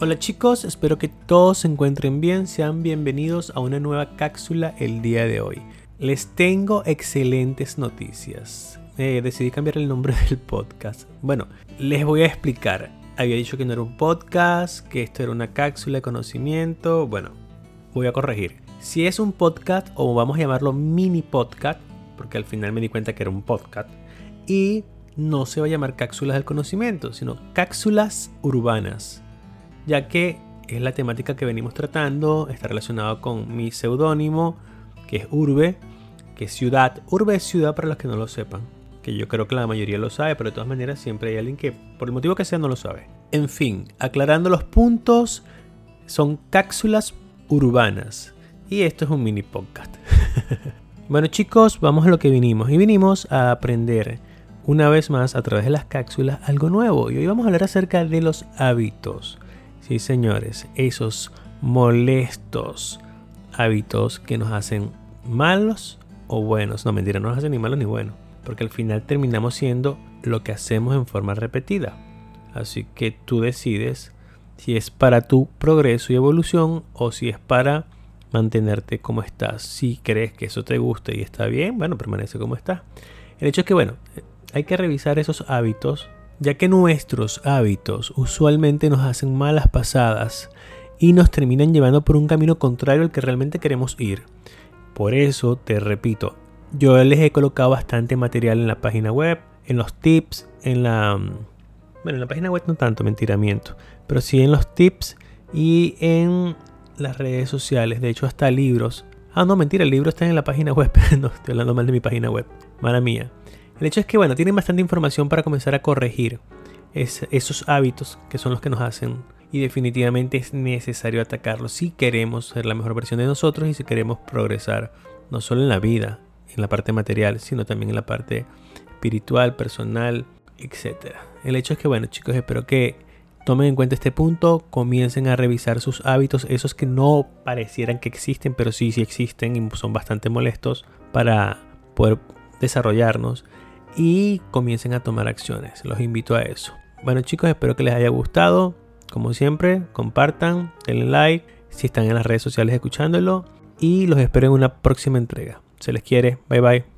Hola chicos, espero que todos se encuentren bien, sean bienvenidos a una nueva cápsula el día de hoy. Les tengo excelentes noticias. Eh, decidí cambiar el nombre del podcast. Bueno, les voy a explicar. Había dicho que no era un podcast, que esto era una cápsula de conocimiento. Bueno, voy a corregir. Si es un podcast, o vamos a llamarlo mini podcast, porque al final me di cuenta que era un podcast, y no se va a llamar cápsulas del conocimiento, sino cápsulas urbanas, ya que es la temática que venimos tratando, está relacionado con mi seudónimo, que es Urbe, que es ciudad. Urbe es ciudad para los que no lo sepan, que yo creo que la mayoría lo sabe, pero de todas maneras siempre hay alguien que, por el motivo que sea, no lo sabe. En fin, aclarando los puntos, son cápsulas urbanas. Y esto es un mini podcast. bueno chicos, vamos a lo que vinimos. Y vinimos a aprender una vez más a través de las cápsulas algo nuevo. Y hoy vamos a hablar acerca de los hábitos. Sí, señores, esos molestos hábitos que nos hacen malos o buenos. No, mentira, no nos hacen ni malos ni buenos. Porque al final terminamos siendo lo que hacemos en forma repetida. Así que tú decides si es para tu progreso y evolución o si es para mantenerte como estás. Si crees que eso te gusta y está bien, bueno, permanece como está. El hecho es que, bueno, hay que revisar esos hábitos, ya que nuestros hábitos usualmente nos hacen malas pasadas y nos terminan llevando por un camino contrario al que realmente queremos ir. Por eso, te repito, yo les he colocado bastante material en la página web, en los tips, en la... Bueno, en la página web no tanto, mentiramiento, pero sí en los tips y en las redes sociales. De hecho, hasta libros. Ah, no, mentira, el libro está en la página web. no, estoy hablando mal de mi página web. Mala mía. El hecho es que, bueno, tienen bastante información para comenzar a corregir esos hábitos que son los que nos hacen y definitivamente es necesario atacarlos si queremos ser la mejor versión de nosotros y si queremos progresar no solo en la vida, en la parte material, sino también en la parte espiritual, personal, etc. El hecho es que, bueno, chicos, espero que tomen en cuenta este punto, comiencen a revisar sus hábitos, esos que no parecieran que existen, pero sí, sí existen y son bastante molestos para poder desarrollarnos y comiencen a tomar acciones. Los invito a eso. Bueno chicos, espero que les haya gustado. Como siempre, compartan, denle like si están en las redes sociales escuchándolo y los espero en una próxima entrega. Se les quiere. Bye bye.